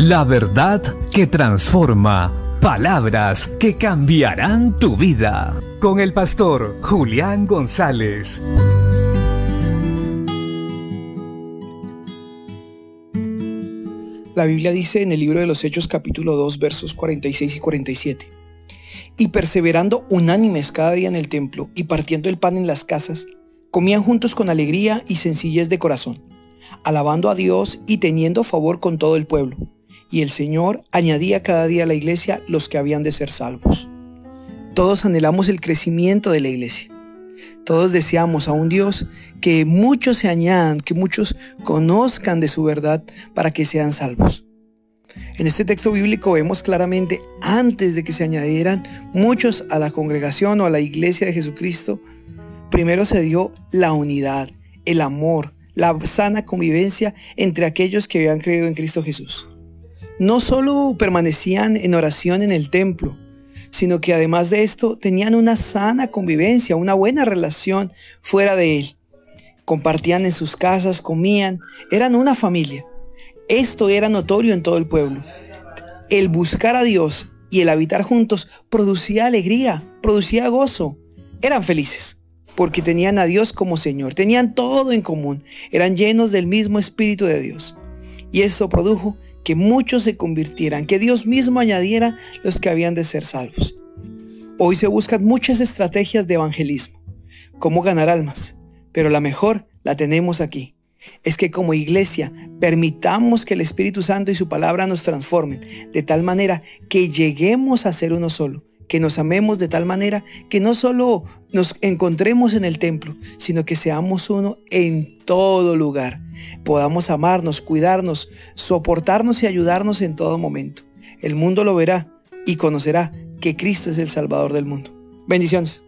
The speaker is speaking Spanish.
La verdad que transforma. Palabras que cambiarán tu vida. Con el pastor Julián González. La Biblia dice en el libro de los Hechos capítulo 2 versos 46 y 47. Y perseverando unánimes cada día en el templo y partiendo el pan en las casas, comían juntos con alegría y sencillez de corazón, alabando a Dios y teniendo favor con todo el pueblo. Y el Señor añadía cada día a la iglesia los que habían de ser salvos. Todos anhelamos el crecimiento de la iglesia. Todos deseamos a un Dios que muchos se añadan, que muchos conozcan de su verdad para que sean salvos. En este texto bíblico vemos claramente, antes de que se añadieran muchos a la congregación o a la iglesia de Jesucristo, primero se dio la unidad, el amor, la sana convivencia entre aquellos que habían creído en Cristo Jesús. No solo permanecían en oración en el templo, sino que además de esto tenían una sana convivencia, una buena relación fuera de él. Compartían en sus casas, comían, eran una familia. Esto era notorio en todo el pueblo. El buscar a Dios y el habitar juntos producía alegría, producía gozo. Eran felices porque tenían a Dios como Señor, tenían todo en común, eran llenos del mismo Espíritu de Dios. Y eso produjo que muchos se convirtieran, que Dios mismo añadiera los que habían de ser salvos. Hoy se buscan muchas estrategias de evangelismo, cómo ganar almas, pero la mejor la tenemos aquí. Es que como iglesia permitamos que el Espíritu Santo y su palabra nos transformen de tal manera que lleguemos a ser uno solo, que nos amemos de tal manera que no solo nos encontremos en el templo, sino que seamos uno en todo lugar. Podamos amarnos, cuidarnos, soportarnos y ayudarnos en todo momento. El mundo lo verá y conocerá que Cristo es el Salvador del mundo. Bendiciones.